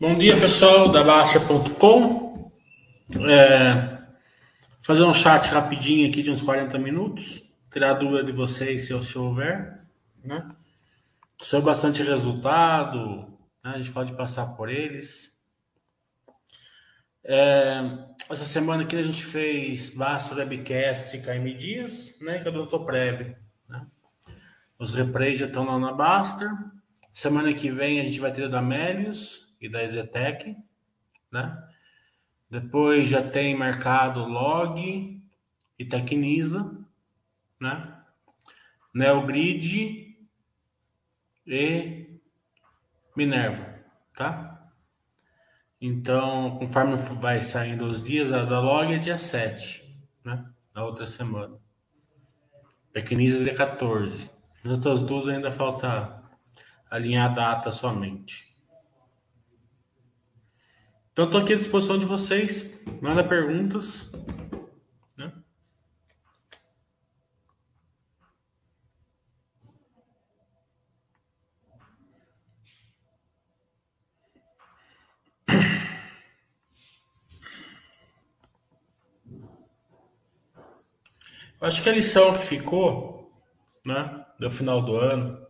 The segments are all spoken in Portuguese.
Bom dia, pessoal da Baster.com. É, fazer um chat rapidinho aqui de uns 40 minutos. Tirar dúvida de vocês se, se houver. Né? Saiu bastante resultado. Né? A gente pode passar por eles. É, essa semana aqui a gente fez Baster Webcast e Dias, né? Que é do Prévio. Né? Os replays já estão lá na Baster. Semana que vem a gente vai ter o da Melius e da Ezetec, né? Depois já tem marcado Log e Tecnisa, né? Neogrid e Minerva, tá? Então, conforme vai saindo os dias, a da Log é dia 7, né? Na outra semana. Tecnisa é dia 14. As outras duas ainda falta alinhar a data somente. Então, estou aqui à disposição de vocês. Manda perguntas. Né? Eu acho que a lição que ficou, né, no final do ano,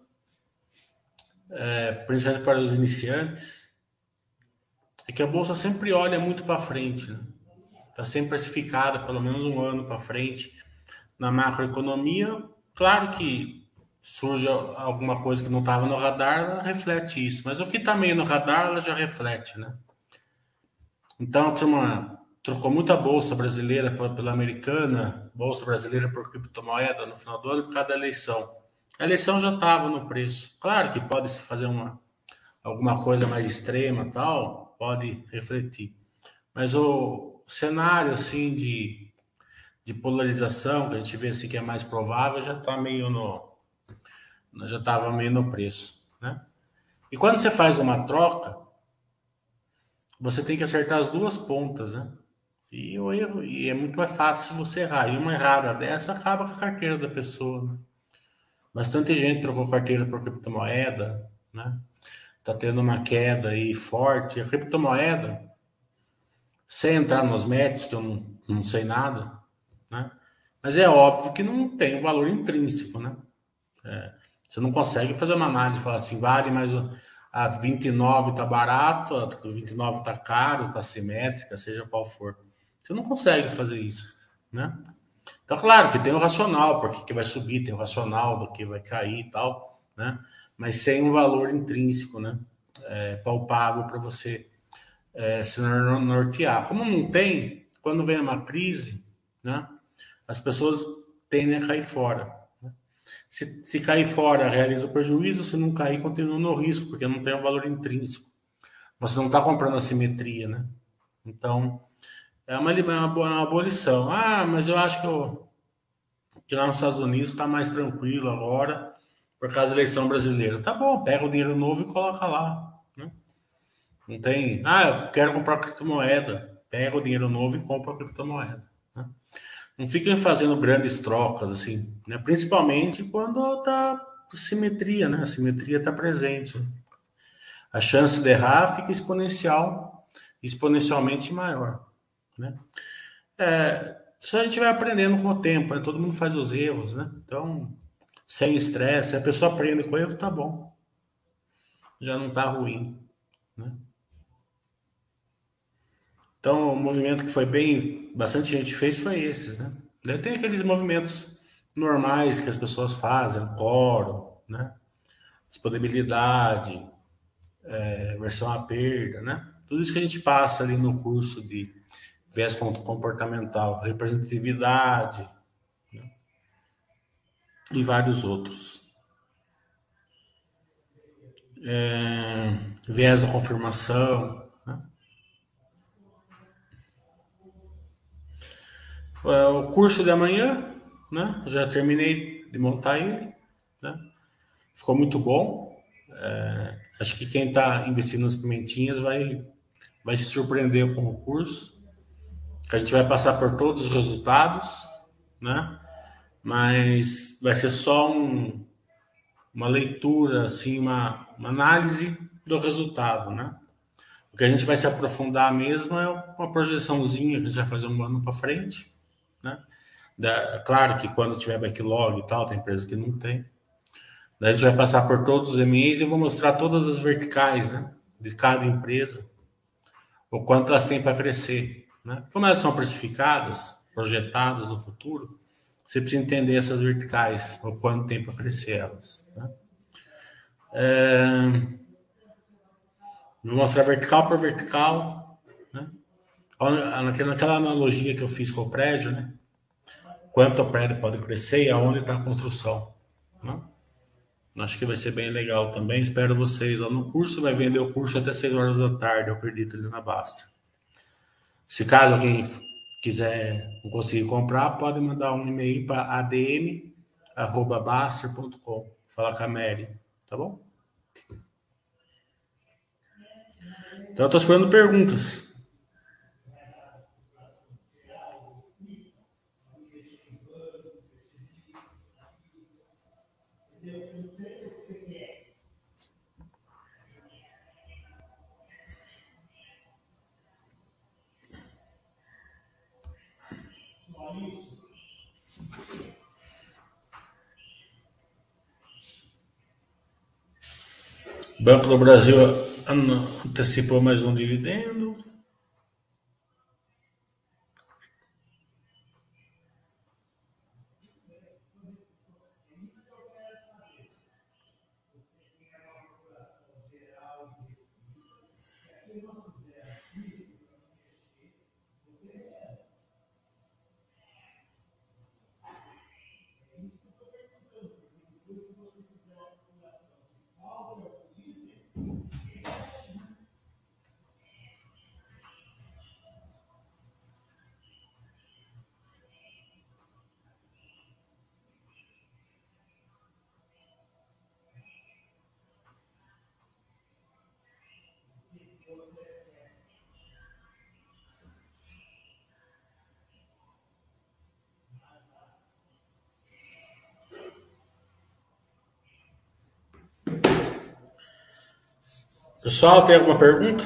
é, principalmente para os iniciantes, é que a bolsa sempre olha muito para frente, né? Está sempre precificada pelo menos um ano para frente na macroeconomia. Claro que surge alguma coisa que não estava no radar, ela reflete isso. Mas o que está meio no radar, ela já reflete, né? Então, turma, trocou muita bolsa brasileira pela americana, bolsa brasileira por criptomoeda no final do ano por causa da eleição. A eleição já estava no preço. Claro que pode se fazer uma alguma coisa mais extrema, tal, pode refletir. Mas o cenário assim de, de polarização que a gente vê assim que é mais provável já está meio no já estava meio no preço, né? E quando você faz uma troca, você tem que acertar as duas pontas, né? E o erro e é muito mais fácil se você errar. E uma errada dessa acaba com a carteira da pessoa. Né? Bastante gente trocou carteira por criptomoeda, né? Está tendo uma queda aí forte. A criptomoeda, sem entrar nos métodos, que eu não, não sei nada, né? Mas é óbvio que não tem um valor intrínseco, né? É, você não consegue fazer uma análise e falar assim, vale, mas a 29 está barato, a 29 está caro, está simétrica, seja qual for. Você não consegue fazer isso, né? Então, claro que tem o racional, porque que vai subir, tem o racional do que vai cair e tal, né? Mas sem um valor intrínseco, né? É, palpável para você é, se nortear. Como não tem, quando vem uma crise, né? As pessoas tendem a cair fora. Né? Se, se cair fora, realiza o prejuízo, se não cair, continua no risco, porque não tem um valor intrínseco. Você não está comprando a simetria, né? Então, é uma, é uma, uma boa lição. Ah, mas eu acho que, eu, que lá nos Estados Unidos está mais tranquilo agora por causa da eleição brasileira. Tá bom, pega o dinheiro novo e coloca lá. Né? Não tem. Ah, eu quero comprar criptomoeda. Pega o dinheiro novo e compra a criptomoeda. Né? Não fiquem fazendo grandes trocas, assim, né? principalmente quando tá simetria, né? A simetria está presente. A chance de errar fica exponencial, exponencialmente maior. Né? É, isso a gente vai aprendendo com o tempo, né? todo mundo faz os erros, né? Então, sem estresse, a pessoa aprende com erro, tá bom. Já não tá ruim, né? Então, o movimento que foi bem, bastante gente fez foi esses, né? Daí tem aqueles movimentos normais que as pessoas fazem, coro, né? Disponibilidade, é, versão à perda, né? Tudo isso que a gente passa ali no curso de viés comportamental, representatividade, e vários outros. É, viés da confirmação. Né? É, o curso de amanhã, né? já terminei de montar ele. Né? Ficou muito bom. É, acho que quem está investindo nas pimentinhas vai, vai se surpreender com o curso. A gente vai passar por todos os resultados, né? Mas vai ser só um, uma leitura, assim, uma, uma análise do resultado, né? que a gente vai se aprofundar mesmo é uma projeçãozinha que a gente vai fazer um ano para frente, né? Da, claro que quando tiver backlog e tal, tem empresa que não tem. Daí a gente vai passar por todos os MEs e vou mostrar todas as verticais, né? De cada empresa, o quanto elas têm para crescer, né? Como elas são precificadas, projetadas no futuro, você precisa entender essas verticais, o quanto tem para crescer elas. Né? É... Vou mostrar vertical por vertical. Né? Naquela analogia que eu fiz com o prédio, né? quanto o prédio pode crescer e aonde está a construção. Né? Acho que vai ser bem legal também. Espero vocês lá no curso. Vai vender o curso até 6 horas da tarde, eu acredito, ali na Basta. Se caso alguém quiser não conseguir comprar, pode mandar um e-mail para adm@baster.com. Falar com a Mary, tá bom? Então, eu estou esperando perguntas. Banco do Brasil antecipou mais um dividendo. Pessoal, tem alguma pergunta?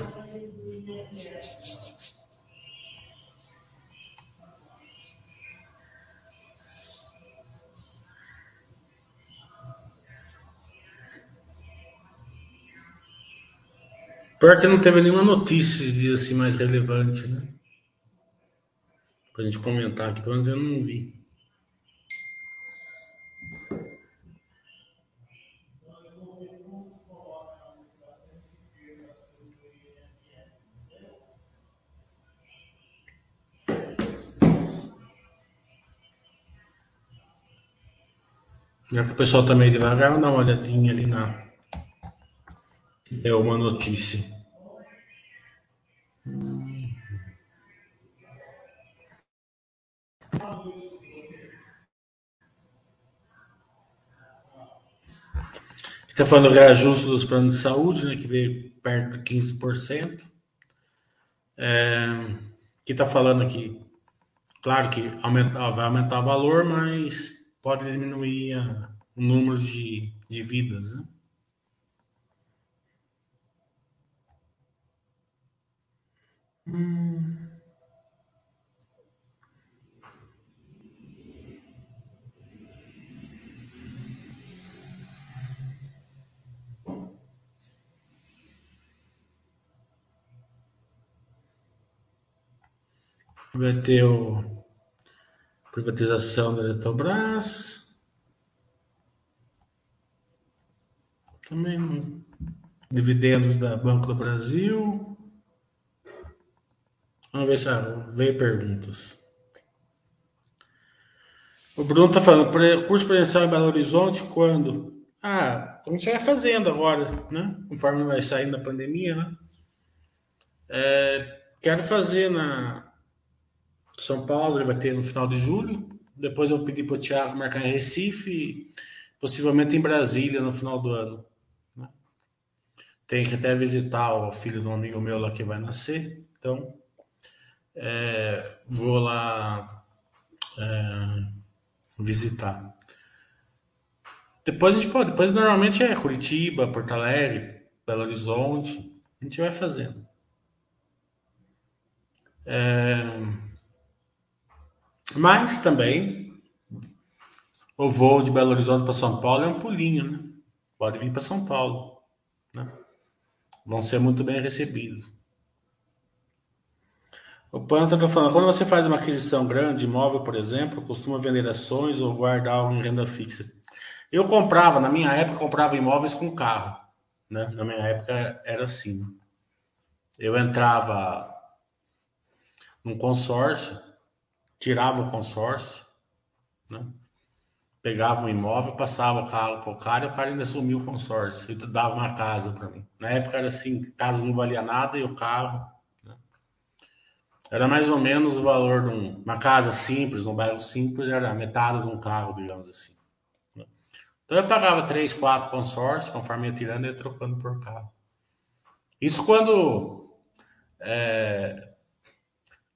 Pior que não teve nenhuma notícia de assim mais relevante, né? Pra gente comentar aqui, pelo menos eu não vi. Já que o pessoal tá meio devagar, dar uma olhadinha ali na. É uma notícia. Está falando do reajuste dos planos de saúde, né, que veio perto de 15%. É, que está falando aqui, claro que aumenta, vai aumentar o valor, mas pode diminuir a, o número de, de vidas, né? Hum. Vai ter o Privatização da Eletrobras. Também dividendos da Banco do Brasil. Vamos ver se ah, veio perguntas. O Bruno está falando, curso presencial em Belo Horizonte, quando? Ah, a gente vai fazendo agora, né? Conforme vai saindo da pandemia, né? É, quero fazer na, são Paulo ele vai ter no final de julho. Depois eu pedi para o Thiago marcar em Recife, possivelmente em Brasília no final do ano. Né? Tem que até visitar o filho de um amigo meu lá que vai nascer. Então, é, vou lá é, visitar. Depois a gente pode. Depois normalmente é Curitiba, Porto Alegre, Belo Horizonte. A gente vai fazendo. É... Mas também o voo de Belo Horizonte para São Paulo é um pulinho, né? Pode vir para São Paulo, né? Vão ser muito bem recebidos. O Panta está falando, quando você faz uma aquisição grande, imóvel, por exemplo, costuma vender ações ou guardar algo em renda fixa. Eu comprava, na minha época, comprava imóveis com carro. Né? Na minha época era assim. Eu entrava num consórcio, tirava o consórcio, né? pegava um imóvel, passava o carro para o cara e o cara ainda sumiu o consórcio e dava uma casa para mim. Na época era assim, casa não valia nada e o carro era mais ou menos o valor de um, uma casa simples, um bairro simples, era metade de um carro, digamos assim. Então eu pagava três, quatro consórcios, conforme ia tirando e trocando por carro. Isso quando é,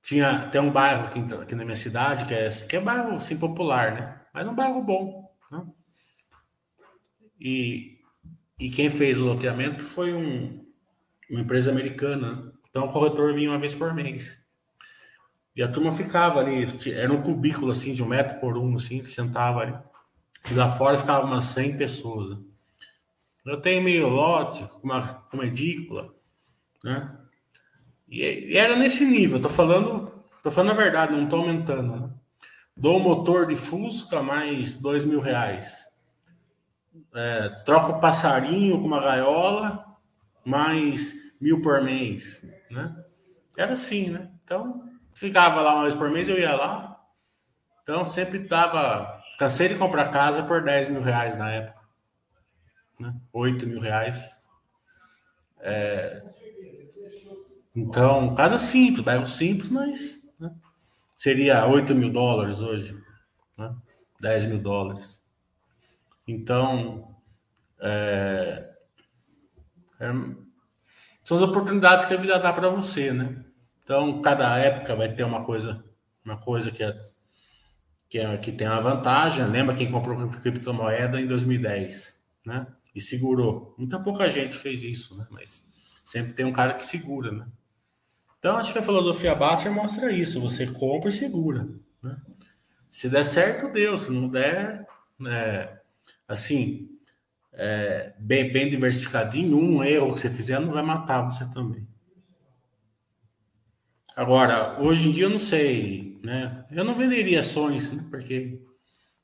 tinha tem um bairro aqui, aqui, na minha cidade que é que é bairro assim popular, né? Mas um bairro bom. Né? E, e quem fez o loteamento foi um, uma empresa americana. Então o corretor vinha uma vez por mês. E a turma ficava ali, era um cubículo assim, de um metro por um, assim, sentava ali. E lá fora ficava umas 100 pessoas. Eu tenho meio lote, uma, uma edícula, né? E, e, era nesse nível, tô falando, tô falando a verdade, não tô aumentando, né? Dou um motor de Fusca mais dois mil reais. É, troco o passarinho com uma gaiola, mais mil por mês, né? Era assim, né? Então, Ficava lá uma vez por mês, eu ia lá. Então sempre dava. Cansei de comprar casa por 10 mil reais na época. Né? 8 mil reais. É... Então, casa simples, bairro simples, mas né? seria 8 mil dólares hoje. Né? 10 mil dólares. Então, é... É... são as oportunidades que a vida dá para você, né? Então, cada época vai ter uma coisa, uma coisa que é, que, é, que tem uma vantagem. Lembra quem comprou criptomoeda em 2010, né? E segurou. Muita pouca gente fez isso, né? Mas sempre tem um cara que segura, né? Então, acho que a filosofia Basser mostra isso. Você compra e segura, né? Se der certo, deu. Se não der, é, assim, é, bem, bem diversificadinho, um erro que você fizer não vai matar você também. Agora, hoje em dia eu não sei, né? Eu não venderia ações, né? porque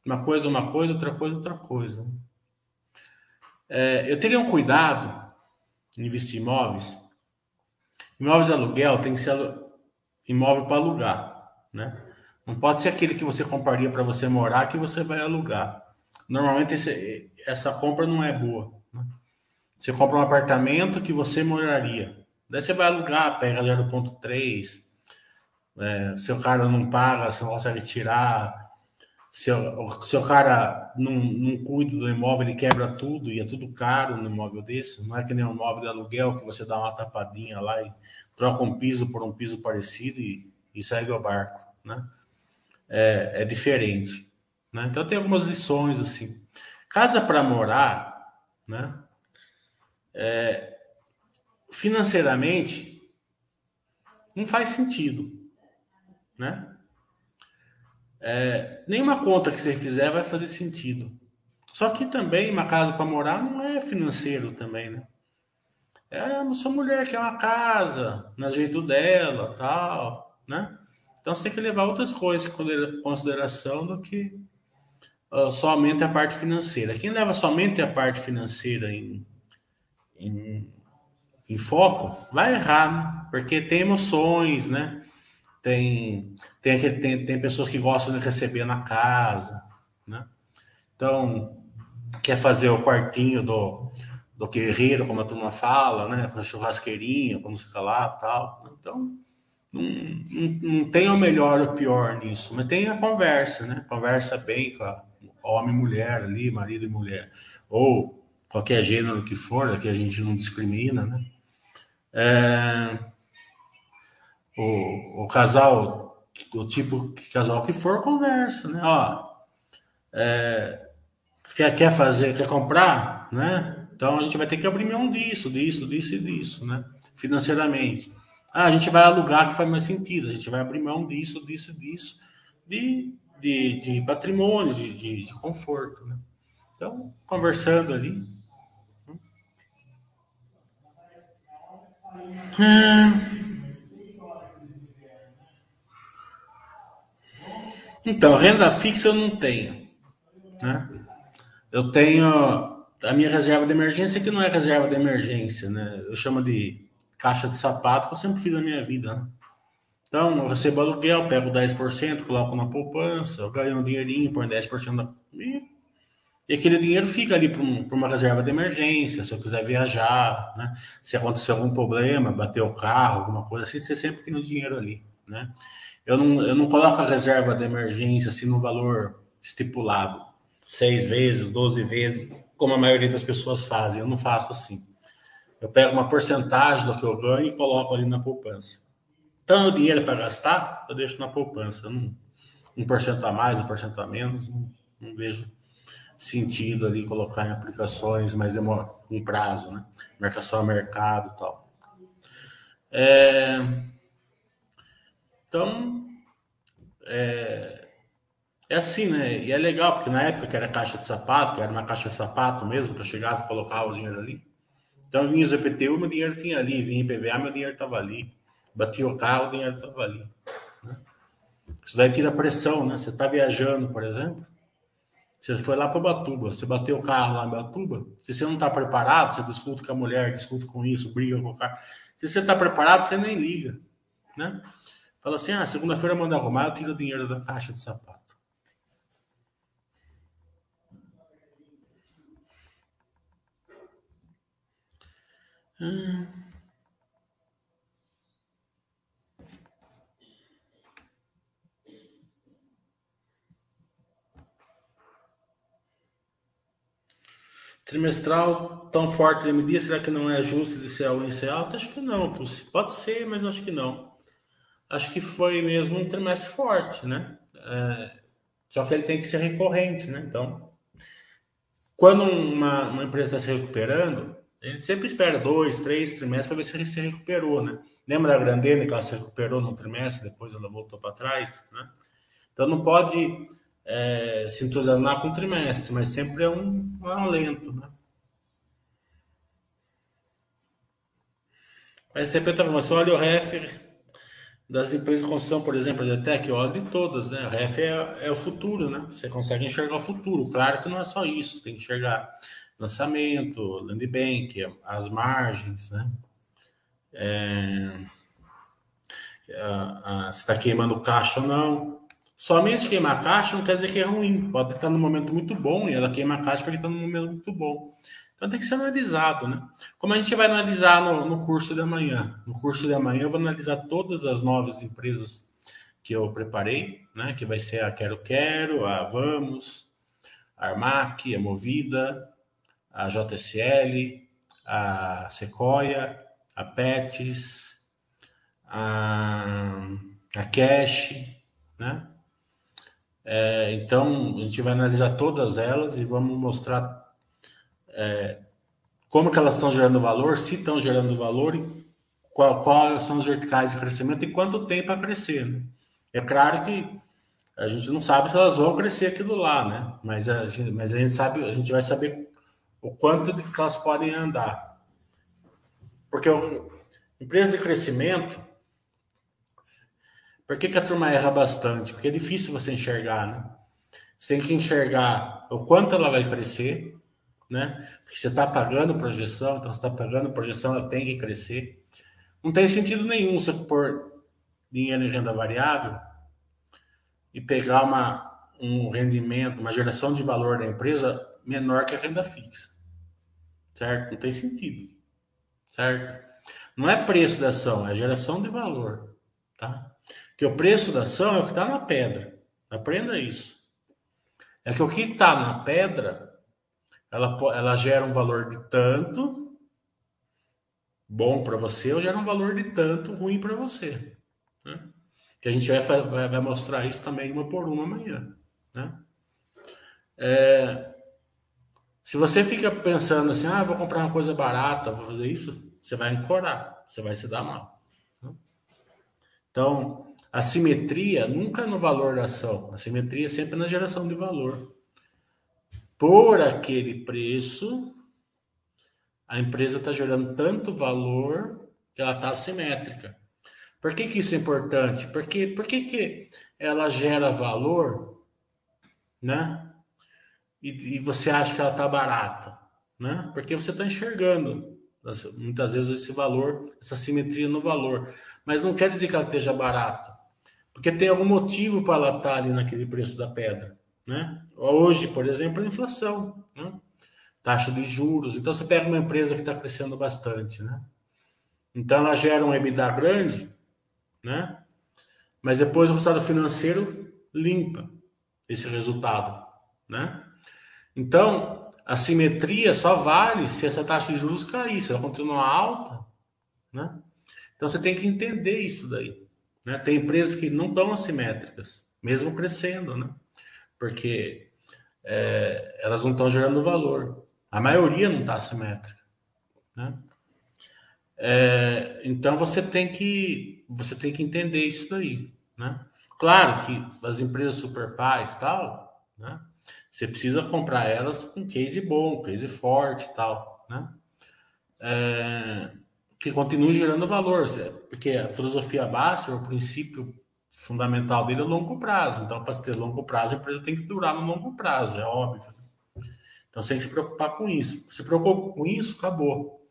uma coisa é uma coisa, outra coisa é outra coisa. É, eu teria um cuidado em investir imóveis. Imóveis de aluguel tem que ser imóvel para alugar, né? Não pode ser aquele que você compraria para você morar que você vai alugar. Normalmente esse, essa compra não é boa. Né? Você compra um apartamento que você moraria. Daí você vai alugar, pega 0,3. É, se o cara não paga, você não consegue tirar. Se, se o cara não, não cuida do imóvel, ele quebra tudo e é tudo caro no imóvel desse. Não é que nem um imóvel de aluguel que você dá uma tapadinha lá e troca um piso por um piso parecido e, e segue o barco, né? É, é diferente, né? Então tem algumas lições assim. Casa para morar, né? É, financeiramente não faz sentido, né? É, nenhuma conta que você fizer vai fazer sentido. Só que também uma casa para morar não é financeiro também, né? É sua mulher que é uma casa, no jeito dela, tal, né? Então você tem que levar outras coisas em consideração do que uh, somente a parte financeira. Quem leva somente a parte financeira em, em em foco, vai errar, né? porque tem emoções, né? Tem, tem, tem, tem pessoas que gostam de receber na casa, né? Então, quer fazer o quartinho do, do guerreiro, como a turma fala, né? A churrasqueirinha, como se lá tal. Então, não, não, não, tem o melhor ou o pior nisso, mas tem a conversa, né? Conversa bem com a homem e mulher ali, marido e mulher. Ou qualquer gênero que for, que a gente não discrimina, né? É, o, o casal, o tipo de casal que for, conversa, né? Ó, é, quer, quer fazer, quer comprar, né? Então a gente vai ter que abrir mão disso, disso, disso e disso, né? Financeiramente. Ah, a gente vai alugar que faz mais sentido, a gente vai abrir mão disso, disso, disso, de, de, de patrimônio, de, de, de conforto. Né? Então, conversando ali. Então, renda fixa eu não tenho. Né? Eu tenho a minha reserva de emergência, que não é reserva de emergência, né? Eu chamo de caixa de sapato, que eu sempre fiz na minha vida. Né? Então, eu recebo aluguel, pego 10%, coloco na poupança, eu ganho um dinheirinho, põe 10% na. E, e aquele dinheiro fica ali para um, uma reserva de emergência, se eu quiser viajar, né? Se acontecer algum problema, bater o carro, alguma coisa assim, você sempre tem o dinheiro ali, né? Eu não, eu não coloco a reserva de emergência assim no valor estipulado, seis vezes, doze vezes, como a maioria das pessoas fazem. Eu não faço assim. Eu pego uma porcentagem do que eu ganho e coloco ali na poupança. Então, o dinheiro para gastar, eu deixo na poupança. Um por cento a mais, um por cento a menos, não, não vejo sentido ali colocar em aplicações mais demora, com prazo, né? Marcação a mercado e tal. É... Então, é... é assim, né? E é legal, porque na época que era caixa de sapato, que era uma caixa de sapato mesmo, que eu chegava e colocava o dinheiro ali. Então vinha os EPTU, meu dinheiro tinha ali, vinha IPVA, meu dinheiro estava ali. Batia o carro, o dinheiro estava ali. Né? Isso daí tira pressão, né? Você está viajando, por exemplo, você foi lá para Batuba, você bateu o carro lá em Batuba, se você não está preparado, você discute com a mulher, discute com isso, briga com o carro. Se você está preparado, você nem liga, né? Fala assim, ah, segunda-feira manda arrumar, eu tiro o dinheiro da caixa de sapato. Hum. Trimestral tão forte de medir, será que não é justo de ser algo em ser alto? Acho que não, pode ser, mas acho que não. Acho que foi mesmo um trimestre forte, né? É, só que ele tem que ser recorrente, né? Então, quando uma, uma empresa está se recuperando, a gente sempre espera dois, três trimestres para ver se ele se recuperou, né? Lembra da Grandena que ela se recuperou no trimestre, depois ela voltou para trás, né? Então não pode é, se entusiasmar com o trimestre, mas sempre é um, um alento, né? A STP está falando, olha o REF das empresas de construção, por exemplo, a Zetec, olha de todas, né? O REF é, é o futuro, né? Você consegue enxergar o futuro. Claro que não é só isso, você tem que enxergar lançamento, land bank, as margens, né? É, a, a, se está queimando caixa ou não. Somente queimar caixa não quer dizer que é ruim. Pode estar num momento muito bom e ela queima caixa porque está num momento muito bom. Então tem que ser analisado, né? Como a gente vai analisar no, no curso de amanhã. No curso de amanhã eu vou analisar todas as novas empresas que eu preparei, né? Que vai ser a Quero Quero, a Vamos, a Armac, a Movida, a JSL, a Sequoia, a Pets, a, a Cash, né? É, então, a gente vai analisar todas elas e vamos mostrar é, como que elas estão gerando valor, se estão gerando valor qual, quais são os verticais de crescimento e quanto tem para crescer. Né? É claro que a gente não sabe se elas vão crescer aquilo lá, né? Mas a gente, mas a gente sabe, a gente vai saber o quanto que elas podem andar. Porque o, empresa de crescimento, por que, que a turma erra bastante? Porque é difícil você enxergar, né? Você tem que enxergar o quanto ela vai crescer, né? Porque você está pagando projeção, então você está pagando projeção, ela tem que crescer. Não tem sentido nenhum você pôr dinheiro em renda variável e pegar uma, um rendimento, uma geração de valor da empresa menor que a renda fixa certo? Não tem sentido, certo? Não é preço da ação, é geração de valor, tá? Que o preço da ação é o que está na pedra. Aprenda isso. É que o que está na pedra, ela, ela gera um valor de tanto bom para você ou gera um valor de tanto ruim para você. Né? Que a gente vai, vai, vai, mostrar isso também uma por uma amanhã. Né? É, se você fica pensando assim, ah, vou comprar uma coisa barata, vou fazer isso, você vai encorar, você vai se dar mal. Né? Então, a simetria nunca é no valor da ação, a simetria é sempre na geração de valor. Por aquele preço, a empresa está gerando tanto valor que ela está assimétrica. Por que, que isso é importante? Porque, por que, que ela gera valor, né? E, e você acha que ela está barata, né? Porque você está enxergando muitas vezes esse valor, essa simetria no valor. Mas não quer dizer que ela esteja barata. Porque tem algum motivo para ela estar ali naquele preço da pedra. Né? Hoje, por exemplo, a inflação, né? taxa de juros. Então, você pega uma empresa que está crescendo bastante. Né? Então, ela gera um EBITDA grande, né? mas depois o resultado financeiro limpa esse resultado. Né? Então, a simetria só vale se essa taxa de juros cair, se ela continuar alta. Né? Então, você tem que entender isso daí. Né? Tem empresas que não estão assimétricas, mesmo crescendo, né? Porque é, elas não estão gerando valor. A maioria não está assimétrica. Né? É, então você tem que você tem que entender isso daí, né? Claro que as empresas super pais tal, né? Você precisa comprar elas com case bom, case forte tal, né? É, que continue gerando valor, porque a filosofia básica, o princípio fundamental dele é longo prazo. Então, para ter longo prazo, a empresa tem que durar no longo prazo, é óbvio. Então, você tem que se preocupar com isso. Se preocupa com isso, acabou.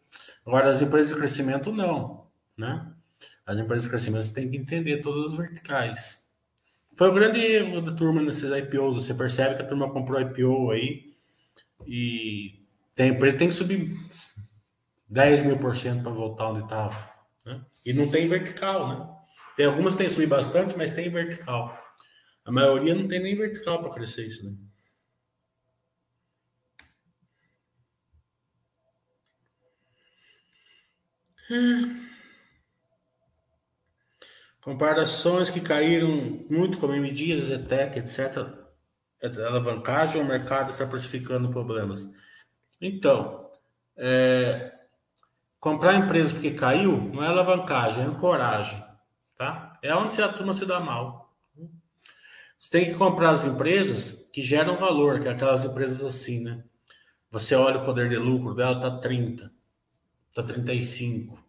Agora, as empresas de crescimento, não. Né? As empresas de crescimento, você tem que entender todas as verticais. Foi o grande erro da turma nesses IPOs. Você percebe que a turma comprou IPO aí e tem empresa tem que subir 10 mil por cento para voltar onde estava. Né? E não tem vertical, né? Tem algumas que tem subir bastante, mas tem vertical. A maioria não tem nem vertical para crescer isso, né? Comparações que caíram muito, como MDias, Zetec, etc. É alavancagem ou o mercado está precificando problemas? Então, é, Comprar empresa porque caiu não é alavancagem, é ancoragem. Tá? É onde a turma se dá mal. Você tem que comprar as empresas que geram valor, que é aquelas empresas assim, né? Você olha o poder de lucro dela, tá 30, tá 35.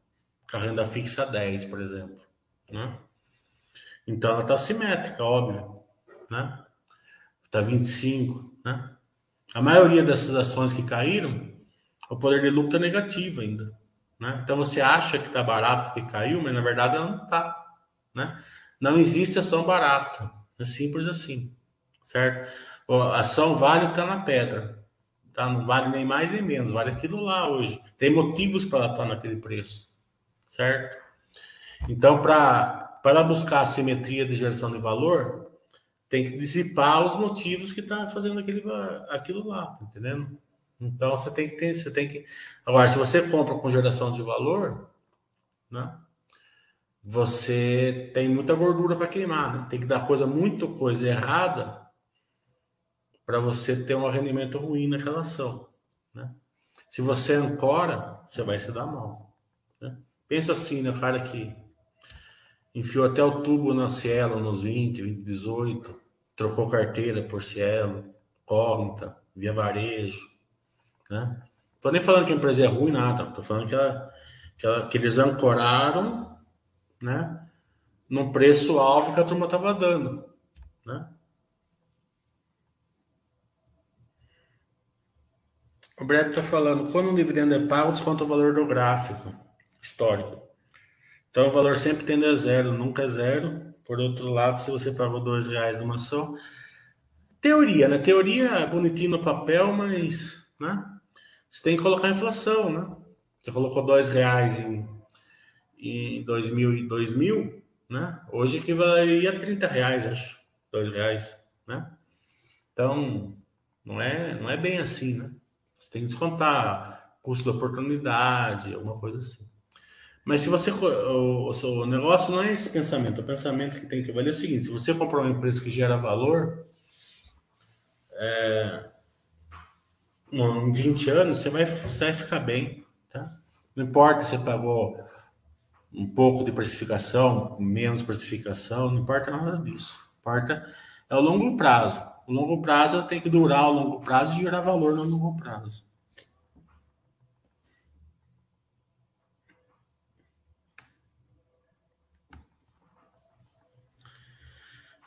A renda fixa 10, por exemplo. Né? Então ela tá simétrica, óbvio. Né? Tá 25, né? A maioria dessas ações que caíram, o poder de lucro tá negativo ainda. Né? Então você acha que está barato porque caiu, mas na verdade ela não está. Né? Não existe ação barata. É simples assim. Certo? A ação vale está na pedra. Tá? Não vale nem mais nem menos, vale aquilo lá hoje. Tem motivos para estar tá naquele preço. Certo? Então, para buscar a simetria de geração de valor, tem que dissipar os motivos que está fazendo aquele, aquilo lá, tá entendendo? Então você tem que ter, você tem que. Agora, se você compra com geração de valor, né? Você tem muita gordura para queimar, né? Tem que dar coisa, muito coisa errada para você ter um rendimento ruim naquela ação, né? Se você ancora, você vai se dar mal. Né? Pensa assim, né? Cara que enfiou até o tubo na Cielo nos 20, 20, 18, trocou carteira por Cielo, Cognita, Via Varejo, né? Tô nem falando que a empresa é ruim, nada. Tô falando que, ela, que, ela, que eles ancoraram, né? Num preço alvo que a turma estava dando, né? O Brett está falando, quando um dividendo é pago, desconta o valor do gráfico histórico. Então o valor sempre tende a zero, nunca é zero. Por outro lado, se você pagou dois reais numa ação, teoria, né? Teoria é bonitinho no papel, mas, né? Você tem que colocar inflação, né? Você colocou dois reais em, em 2000 2000, né? Hoje equivaleria a 30 reais, acho. Dois reais, né? Então, não é, não é bem assim, né? Você tem que descontar custo da oportunidade, alguma coisa assim. Mas se você. O, o, negócio não é esse pensamento. O pensamento que tem que valer é o seguinte: se você comprar uma empresa que gera valor, é, em 20 anos, você vai, você vai ficar bem, tá? Não importa se você pagou um pouco de precificação, menos precificação, não importa nada disso. Importa é o longo prazo. O longo prazo tem que durar o longo prazo e gerar valor no longo prazo.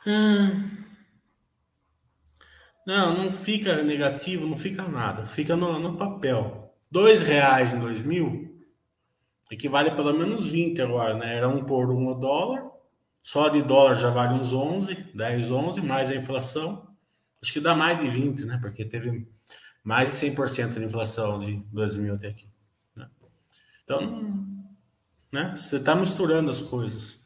Hum. Não, não fica negativo, não fica nada. Fica no, no papel. Dois reais em 2000 equivale a pelo menos 20 agora, né? Era um por um dólar. Só de dólar já vale uns 11, 10, 11, mais a inflação. Acho que dá mais de 20, né? Porque teve mais de 100% de inflação de 2000 até aqui. Né? Então, né? Você está misturando as coisas.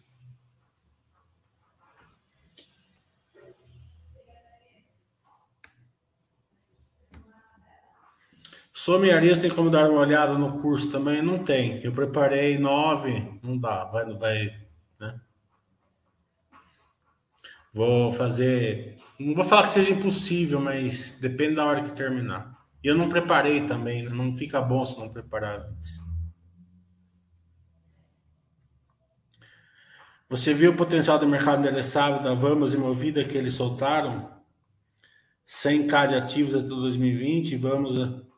Somiarias tem como dar uma olhada no curso também? Não tem. Eu preparei nove, não dá, vai, vai, né? Vou fazer. Não vou falar que seja impossível, mas depende da hora que terminar. E eu não preparei também, né? não fica bom se não preparar antes. Você viu o potencial do mercado endereçável da Vamos e Movida que eles soltaram? 100k de ativos até 2020, vamos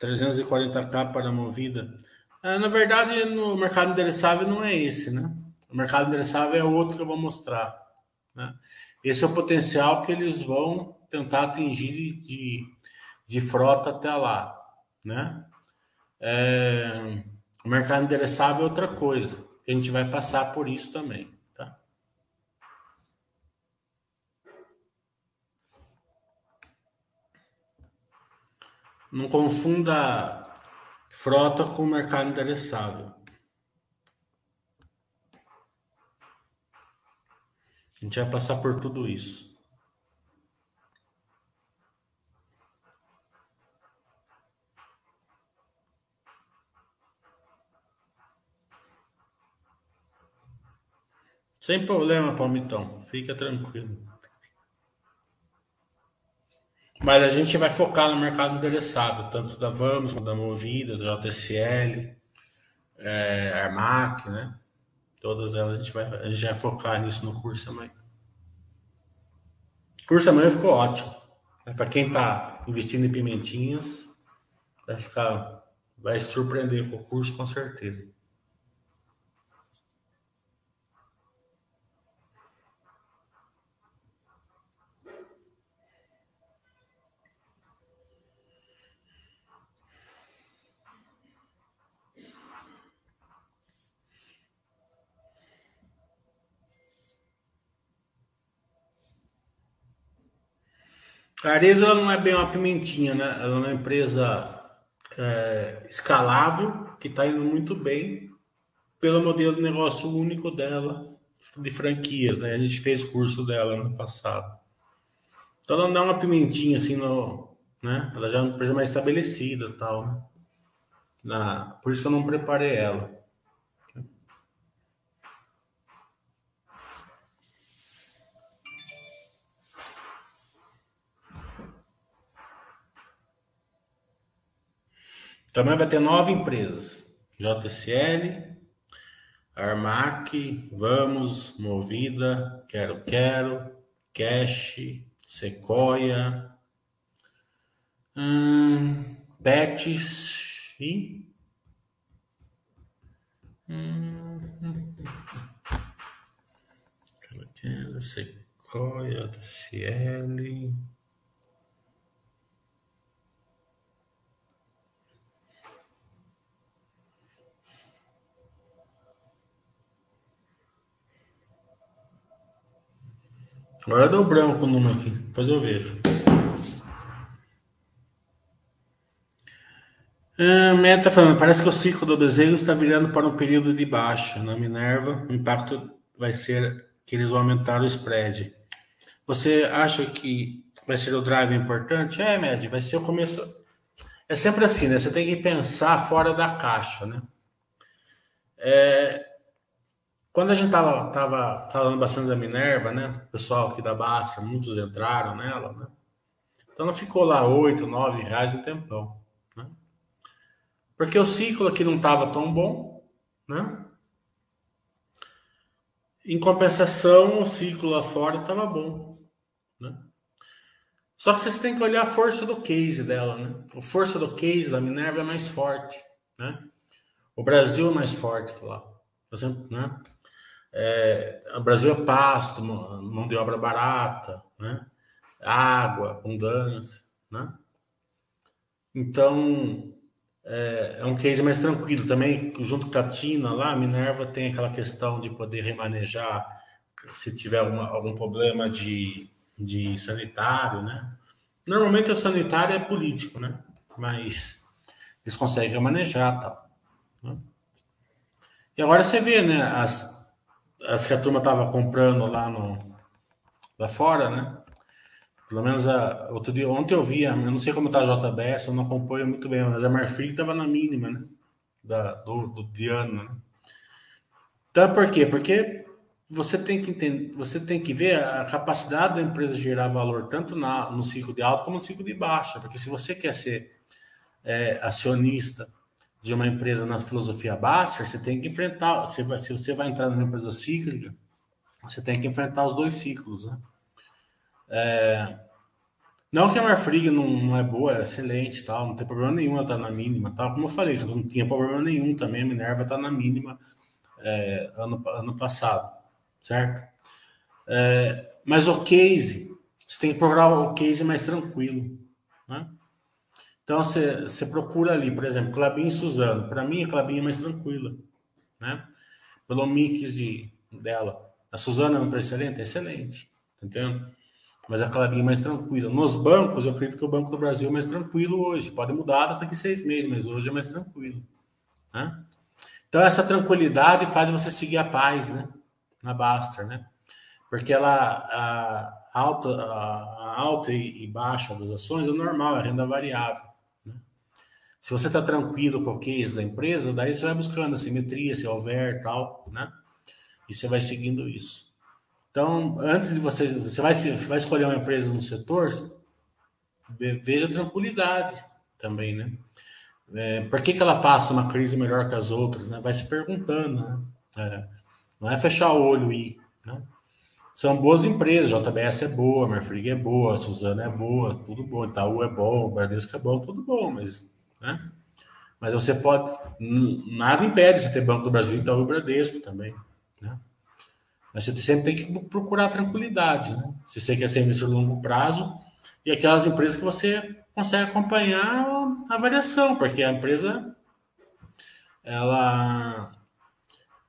340k para a movida. É, na verdade, no mercado endereçável não é esse, né? O mercado endereçável é outro que eu vou mostrar. Né? Esse é o potencial que eles vão tentar atingir de, de frota até lá, né? É, o mercado endereçável é outra coisa. A gente vai passar por isso também. Não confunda frota com mercado endereçável. A gente vai passar por tudo isso. Sem problema, Palmitão. Fica tranquilo. Mas a gente vai focar no mercado endereçado, tanto da Vamos, da Movida, da JSL, é, Armac, né? Todas elas a gente, vai, a gente vai focar nisso no curso amanhã. O curso amanhã ficou ótimo. É, Para quem está investindo em pimentinhas, vai ficar, vai surpreender com o curso com certeza. A Arezzo não é bem uma pimentinha, né? Ela é uma empresa é, escalável, que está indo muito bem pelo modelo de negócio único dela, de franquias, né? A gente fez curso dela no passado. Então ela não é uma pimentinha assim, no, né? Ela já é uma empresa mais estabelecida tal. Né? Na, por isso que eu não preparei ela. Também vai ter nove empresas: JCL, Armac, Vamos, Movida, Quero Quero, Cash, Sequoia, hum, Betis e. Hum, Sequoia, JCL. Agora deu branco o número aqui. Depois eu vejo. Ah, Meta falando, parece que o ciclo do desenho está virando para um período de baixa. Na Minerva, o impacto vai ser que eles vão aumentar o spread. Você acha que vai ser o drive importante? É, Med, vai ser o começo. É sempre assim, né? Você tem que pensar fora da caixa, né? É, quando a gente tava, tava falando bastante da Minerva, né? O pessoal aqui da Basta, muitos entraram nela, né? Então ela ficou lá 8, 9 reais um tempão, né? Porque o ciclo aqui não estava tão bom, né? Em compensação, o ciclo lá fora estava bom. Né? Só que vocês têm que olhar a força do case dela. Né? A força do case da Minerva é mais forte. Né? O Brasil é mais forte lá. Por exemplo, né? É, o Brasil é pasto, mão de obra barata, né? água, abundância. Né? Então, é, é, um case mais tranquilo também, junto com a Tina lá, a Minerva tem aquela questão de poder remanejar se tiver alguma, algum problema de, de sanitário, né? Normalmente o sanitário é político, né? Mas eles conseguem remanejar tal. Né? E agora você vê, né? As, as que a turma estava comprando lá, no, lá fora, né? Pelo menos a, outro dia, ontem eu vi, eu não sei como está a JBS, eu não acompanho muito bem, mas a Marfrig estava na mínima, né? Da, do, do Diano, né? Então, por quê? Porque você tem que entender, você tem que ver a capacidade da empresa de gerar valor tanto na, no ciclo de alta como no ciclo de baixa. Porque se você quer ser é, acionista de uma empresa na filosofia baixa, você tem que enfrentar. Você vai, se você vai entrar numa empresa cíclica, você tem que enfrentar os dois ciclos, né? É, não que a Marfrig não, não é boa, é excelente, tal, não tem problema nenhum ela tá na mínima, tal. Como eu falei, não tinha problema nenhum também, a Minerva está na mínima é, ano, ano passado, certo? É, mas o case, você tem que procurar o case mais tranquilo, né? Então você, procura ali, por exemplo, Clabin e Suzano. Para mim, a Clabin é mais tranquila, né? Pelo mix de, dela. A Suzana é um excelente? Excelente, tá entendendo? mas é clarinha mais tranquila. Nos bancos, eu acredito que o Banco do Brasil é mais tranquilo hoje. Pode mudar daqui seis meses, mas hoje é mais tranquilo. Né? Então, essa tranquilidade faz você seguir a paz, né? Na Baster, né? Porque ela, a alta, a alta e baixa das ações é normal, é renda variável. Se você está tranquilo com o case da empresa, daí você vai buscando a simetria, se houver tal, né? E você vai seguindo isso. Então, antes de você, você vai, vai escolher uma empresa no setor, veja tranquilidade também, né? É, por que, que ela passa uma crise melhor que as outras, né? Vai se perguntando, né? É, não é fechar o olho e ir, né? São boas empresas, JBS é boa, Marfrig é boa, Suzana é boa, tudo bom, Itaú é bom, Bradesco é bom, tudo bom, mas, né? Mas você pode, nada impede você ter Banco do Brasil, Itaú e Bradesco também, né? Mas você sempre tem que procurar tranquilidade, né? Se você quer ser investidor de longo prazo e aquelas empresas que você consegue acompanhar a variação, porque a empresa ela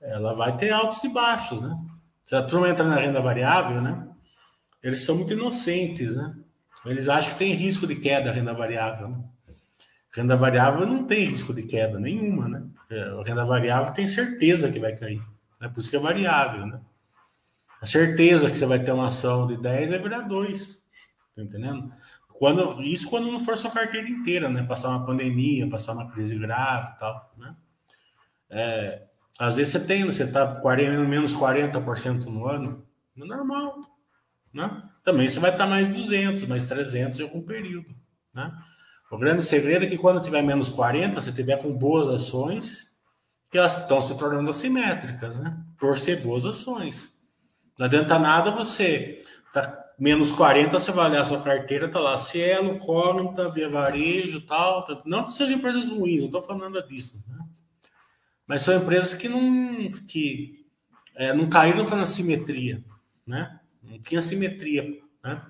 ela vai ter altos e baixos, né? Se a turma entra na renda variável, né? Eles são muito inocentes, né? Eles acham que tem risco de queda a renda variável. Né? Renda variável não tem risco de queda nenhuma, né? A renda variável tem certeza que vai cair. Né? Por isso que é variável, né? A certeza que você vai ter uma ação de 10 vai virar 2. Tá entendendo? Quando, isso quando não for sua carteira inteira, né? Passar uma pandemia, passar uma crise grave e tal, né? É, às vezes você tem, você tá 40, menos 40% no ano, é normal, né? Também você vai estar mais 200, mais 300 em algum período, né? O grande segredo é que quando tiver menos 40, você tiver com boas ações, que elas estão se tornando assimétricas, né? Por ser boas ações. Não adianta nada você tá menos 40, você vai olhar a sua carteira, tá lá Cielo, Cognita, Via Varejo, tal, tal. Não que sejam empresas ruins, não estou falando nada disso, né? Mas são empresas que não que é, não caíram na simetria, né? Não tinha simetria, né?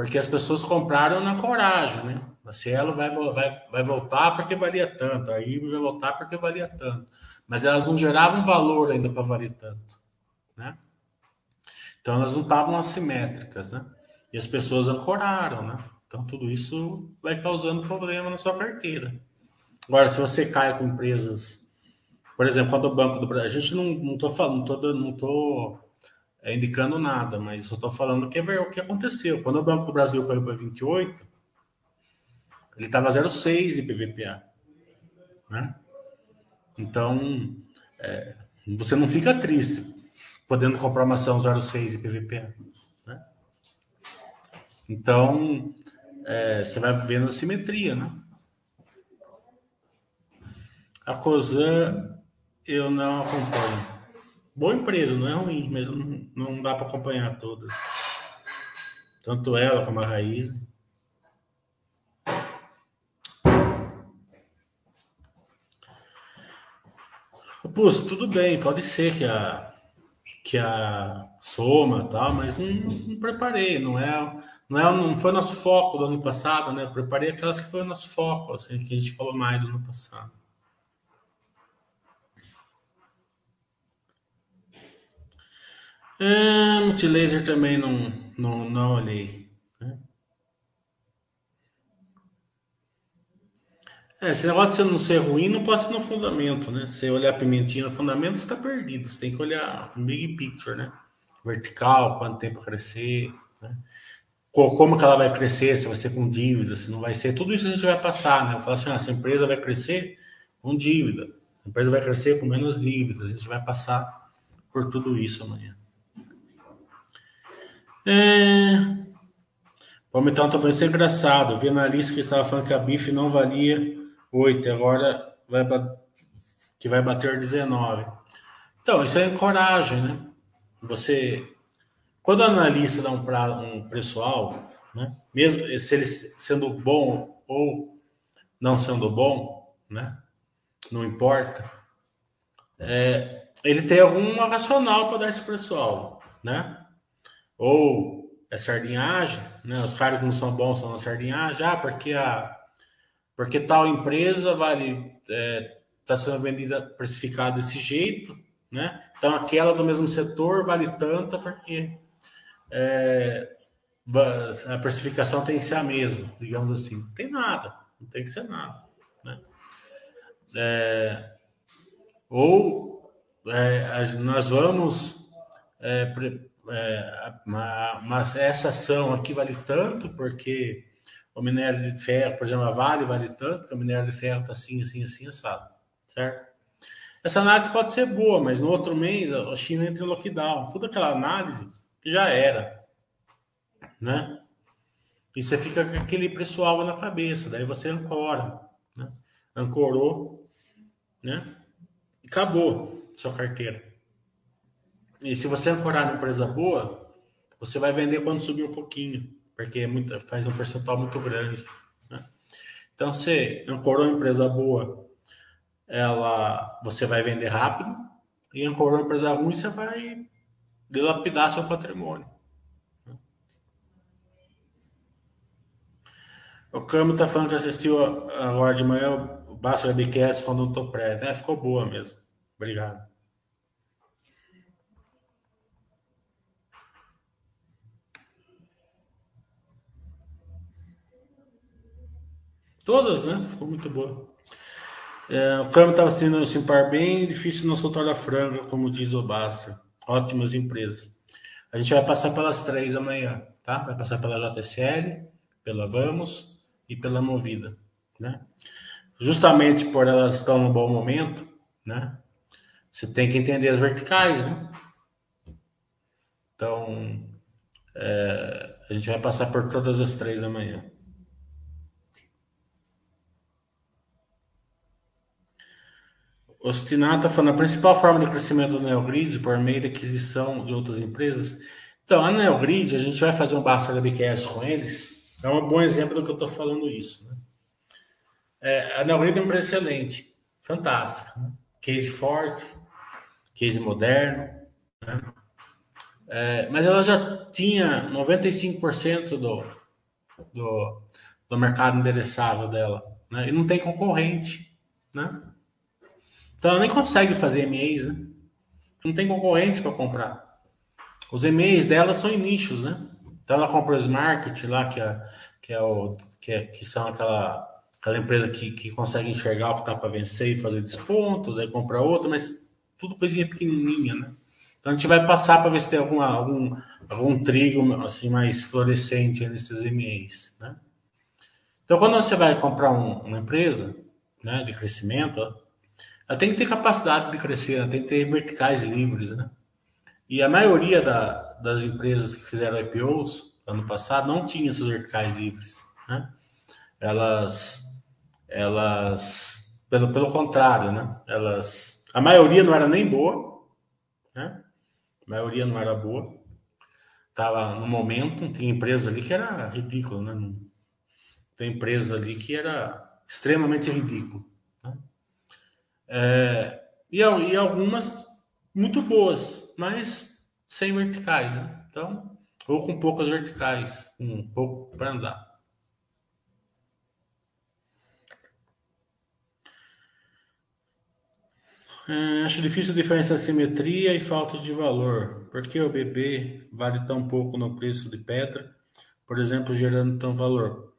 Porque as pessoas compraram na coragem, né? A Cielo vai, vai, vai voltar porque valia tanto, aí vai voltar porque valia tanto. Mas elas não geravam valor ainda para valer tanto, né? Então elas não estavam assimétricas, né? E as pessoas ancoraram, né? Então tudo isso vai causando problema na sua carteira. Agora, se você cai com empresas, por exemplo, quando o Banco do Brasil, a gente não, não tô falando, não tô, não tô é, indicando nada, mas só estou falando que é o que aconteceu. Quando o Banco do Brasil caiu para 28, ele estava 0,6 de PVPA, né? Então, é, você não fica triste podendo comprar uma ação 0,6 de PVP. Né? Então, é, você vai vendo a simetria, né? A COSAN eu não acompanho. Boa empresa, não é ruim, mas não, não dá para acompanhar todas. Tanto ela como a Raiz. Pus, tudo bem, pode ser que a que a soma tal, mas não, não, preparei, não é, não é, não foi nosso foco do ano passado, né? Eu preparei aquelas que foi nosso foco, assim, que a gente falou mais do ano passado. É, multilaser também não, não, não olhei. Né? É, esse negócio de não ser ruim não pode ser no fundamento, né? Se olhar pimentinha no fundamento, você está perdido. Você tem que olhar big picture, né? Vertical, quanto tempo crescer, né? Como que ela vai crescer, se vai ser com dívida, se não vai ser. Tudo isso a gente vai passar, né? Falar assim, ah, essa empresa vai crescer com dívida. A empresa vai crescer com menos dívidas. A gente vai passar por tudo isso amanhã. É... Palmitão tá falando, isso é engraçado. Vi na lista que estava falando que a bife não valia 8, agora vai que vai bater 19. Então, isso é encoragem, né? Você, quando o analista dá um, pra, um preço né? mesmo se ele sendo bom ou não sendo bom, né? Não importa. É, ele tem alguma racional para dar esse preço né? Ou é sardinhagem, né? Os caras não são bons são na sardinhagem, ah, porque a porque tal empresa vale é, tá sendo vendida precificada desse jeito, né? Então aquela do mesmo setor vale tanto porque é, a precificação tem que ser a mesma, digamos assim. Não tem nada, não tem que ser nada, né? É, ou é, nós vamos é, é, mas essa ação aqui vale tanto porque o minério de ferro, por exemplo, a Vale vale tanto, porque o minério de ferro está assim, assim, assim, assado, certo? Essa análise pode ser boa, mas no outro mês a China entra em lockdown. Toda aquela análise já era, né? E você fica com aquele preço alvo na cabeça, daí você ancora, né? Ancorou, né? E acabou sua carteira. E se você ancorar na empresa boa, você vai vender quando subir um pouquinho, porque é muito, faz um percentual muito grande. Né? Então, se ancorou uma empresa boa, ela, você vai vender rápido, e ancorou uma empresa ruim, você vai dilapidar seu patrimônio. O Camo tá falando que assistiu agora de manhã o Basso Webcast quando eu tô pré, né? Ficou boa mesmo. Obrigado. Todas, né? Ficou muito boa. É, o câmbio estava sendo simpar bem, difícil não soltar a franga, como diz o Basta. Ótimas empresas. A gente vai passar pelas três amanhã, tá? Vai passar pela JSL, pela Vamos e pela Movida, né? Justamente por elas estão no bom momento, né? Você tem que entender as verticais, né? Então, é, a gente vai passar por todas as três amanhã. Ostinato está falando, a principal forma de crescimento do NeoGrid por meio de aquisição de outras empresas. Então, a NeoGrid, a gente vai fazer um Basta HBcast com eles. É um bom exemplo do que eu estou falando isso. Né? É, a NeoGrid é uma empresa excelente, fantástica. Né? Case forte, case moderno. Né? É, mas ela já tinha 95% do, do, do mercado endereçável dela. Né? E não tem concorrente. Né? Então ela nem consegue fazer e-mails, né? Não tem concorrente para comprar. Os e-mails dela são em nichos, né? Então ela compra o Smart lá, que é, que é o que, é, que são aquela, aquela empresa que, que consegue enxergar o que está para vencer e fazer desconto, daí compra outra, mas tudo coisinha pequenininha, né? Então a gente vai passar para ver se tem alguma, algum, algum trigo assim mais fluorescente nesses e-mails, né? Então quando você vai comprar um, uma empresa, né, de crescimento, ela tem que ter capacidade de crescer, ela tem que ter verticais livres, né? E a maioria da, das empresas que fizeram IPOs ano passado não tinha essas verticais livres, né? Elas, elas, pelo, pelo contrário, né? Elas, a maioria não era nem boa, né? A maioria não era boa. Tava no momento, tem empresa ali que era ridículo, né? Tem empresa ali que era extremamente ridículo. É, e, e algumas muito boas, mas sem verticais, né? Então, ou com poucas verticais, um pouco para andar. É, acho difícil a diferença de simetria e falta de valor. Por que o BB vale tão pouco no preço de pedra, por exemplo, gerando tão valor?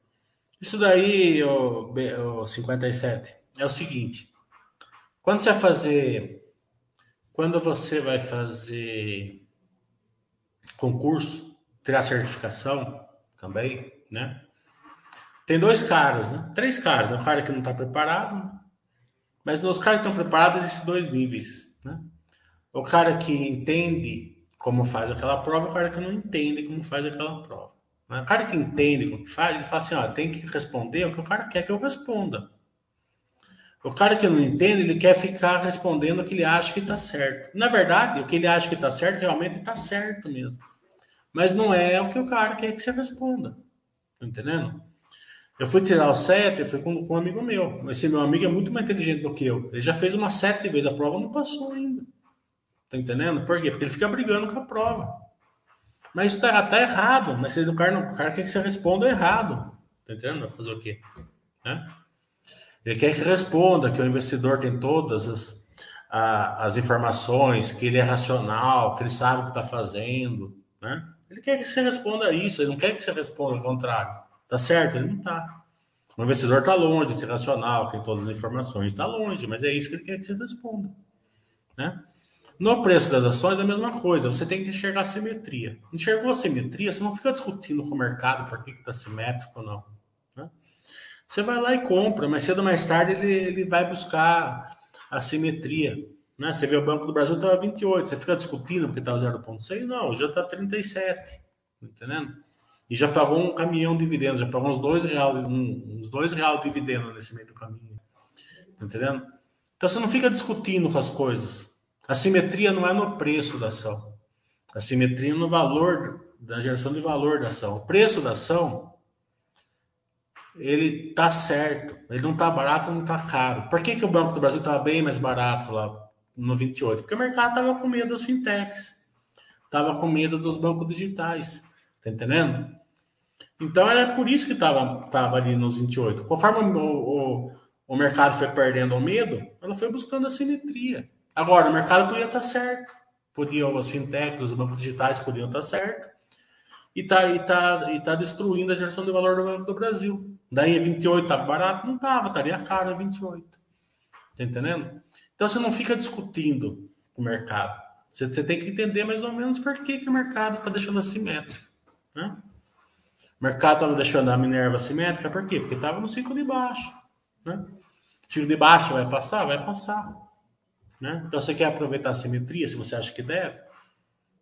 Isso daí, o, o 57, é o seguinte. Quando você vai fazer. Quando você vai fazer concurso, tirar certificação também, né? Tem dois caras, né? Três caras. É o cara que não está preparado, né? Mas nos caras que estão preparados, esses dois níveis. Né? O cara que entende como faz aquela prova, o cara que não entende como faz aquela prova. Né? O cara que entende como faz, ele fala assim: ó, tem que responder o que o cara quer que eu responda. O cara que não entende, ele quer ficar respondendo o que ele acha que está certo. Na verdade, o que ele acha que está certo, realmente está certo mesmo. Mas não é o que o cara quer que você responda. Tá entendendo? Eu fui tirar o 7, fui com, com um amigo meu. Esse meu amigo é muito mais inteligente do que eu. Ele já fez umas sete vezes a prova, não passou ainda. Tá entendendo? Por quê? Porque ele fica brigando com a prova. Mas isso tá, tá errado. Mas se o cara, o cara quer que você responda errado. Tá entendendo? Fazer o quê? Né? Ele quer que responda que o investidor tem todas as, a, as informações, que ele é racional, que ele sabe o que está fazendo. Né? Ele quer que você responda isso, ele não quer que você responda o contrário. Tá certo? Ele não tá. O investidor está longe de ser racional, tem todas as informações, está longe, mas é isso que ele quer que você responda. Né? No preço das ações é a mesma coisa, você tem que enxergar a simetria. Enxergou a simetria, você não fica discutindo com o mercado por que está simétrico ou não. Você vai lá e compra, mas cedo ou mais tarde ele, ele vai buscar a simetria. Né? Você vê o Banco do Brasil estava 28, você fica discutindo porque estava 0,6? Não, já está 37. Entendendo? e já pagou um caminhão de dividendos, já pagou uns dois real, uns dois real de dividendo nesse meio do caminho. Tá entendendo? Então você não fica discutindo com as coisas. A simetria não é no preço da ação. A simetria é no valor, da geração de valor da ação. O preço da ação, ele tá certo. Ele não tá barato, não tá caro. Por que, que o Banco do Brasil estava bem mais barato lá no 28? Porque o mercado tava com medo das fintechs. Tava com medo dos bancos digitais. Tá entendendo? Então era por isso que estava tava ali nos 28. Conforme o, o, o mercado foi perdendo o medo, ela foi buscando a simetria. Agora, o mercado podia estar certo. Podia, os fintechs, os bancos digitais podiam estar certo. E está e tá, e tá destruindo a geração de valor do do Brasil. Daí 28 estava barato? Não estava, estaria caro a 28. Tá entendendo? Então você não fica discutindo o mercado. Você, você tem que entender mais ou menos por que, que o mercado está deixando assimétrico. Né? O mercado estava deixando a Minerva simétrica, por quê? Porque estava no ciclo de baixo. Né? Ciclo de baixo vai passar? Vai passar. Né? Então você quer aproveitar a simetria, se você acha que deve.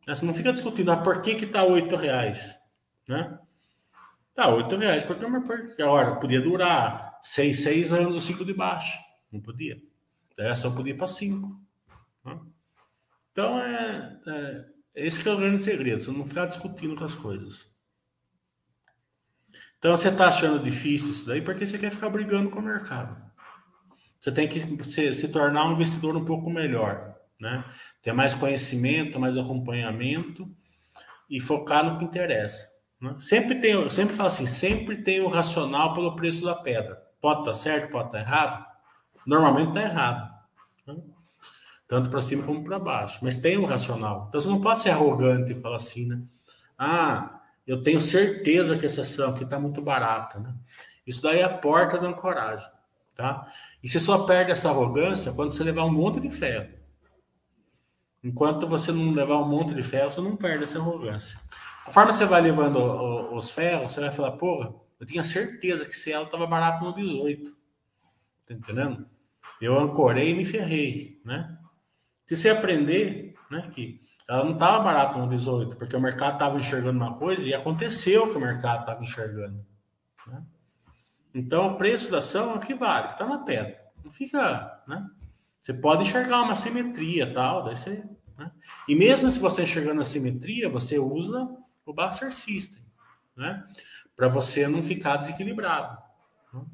Né? Você não fica discutindo ah, por que está R$ reais. Né? Tá, R$ reais porque, porque hora podia durar seis, seis anos o ciclo de baixo. Não podia. Daí a ação podia para 5. Né? Então é, é, esse que é o grande segredo, você não ficar discutindo com as coisas. Então você está achando difícil isso daí porque você quer ficar brigando com o mercado. Você tem que se, se tornar um investidor um pouco melhor, né? Ter mais conhecimento, mais acompanhamento e focar no que interessa. Né? Sempre tem, sempre falo assim, sempre tem o racional pelo preço da pedra. Pode estar tá certo, pode estar tá errado. Normalmente está errado, né? tanto para cima como para baixo. Mas tem o racional. Então você não pode ser arrogante e falar assim, né? Ah, eu tenho certeza que essa ação aqui está muito barata. Né? Isso daí é a porta da ancoragem. Tá? E você só perde essa arrogância quando você levar um monte de ferro. Enquanto você não levar um monte de ferro, você não perde essa arrogância. Conforme você vai levando os ferros, você vai falar, porra, eu tinha certeza que se ela estava barata no 18. Tá entendendo? Eu ancorei e me ferrei, né? Se você aprender, né, que ela não estava barata no 18, porque o mercado estava enxergando uma coisa e aconteceu que o mercado estava enxergando. Né? Então, o preço da ação é o que vale, está na pedra. Não fica, né? Você pode enxergar uma simetria tal, daí você Né? E mesmo se você enxergando a simetria, você usa o Buster System, né? Para você não ficar desequilibrado. Né?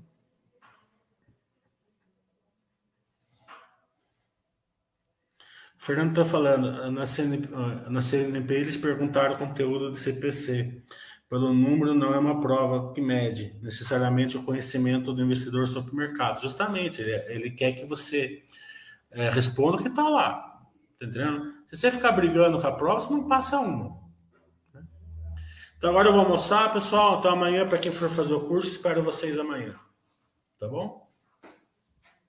O Fernando está falando, na CNP, na eles perguntaram o conteúdo do CPC. Pelo número não é uma prova que mede necessariamente o conhecimento do investidor sobre o mercado. Justamente, ele, ele quer que você é, responda o que está lá. Tá entendendo? Se você ficar brigando com a prova, você não passa uma. Né? Então agora eu vou almoçar, pessoal. Até amanhã, para quem for fazer o curso, espero vocês amanhã. Tá bom?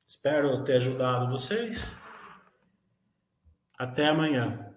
Espero ter ajudado vocês. Até amanhã.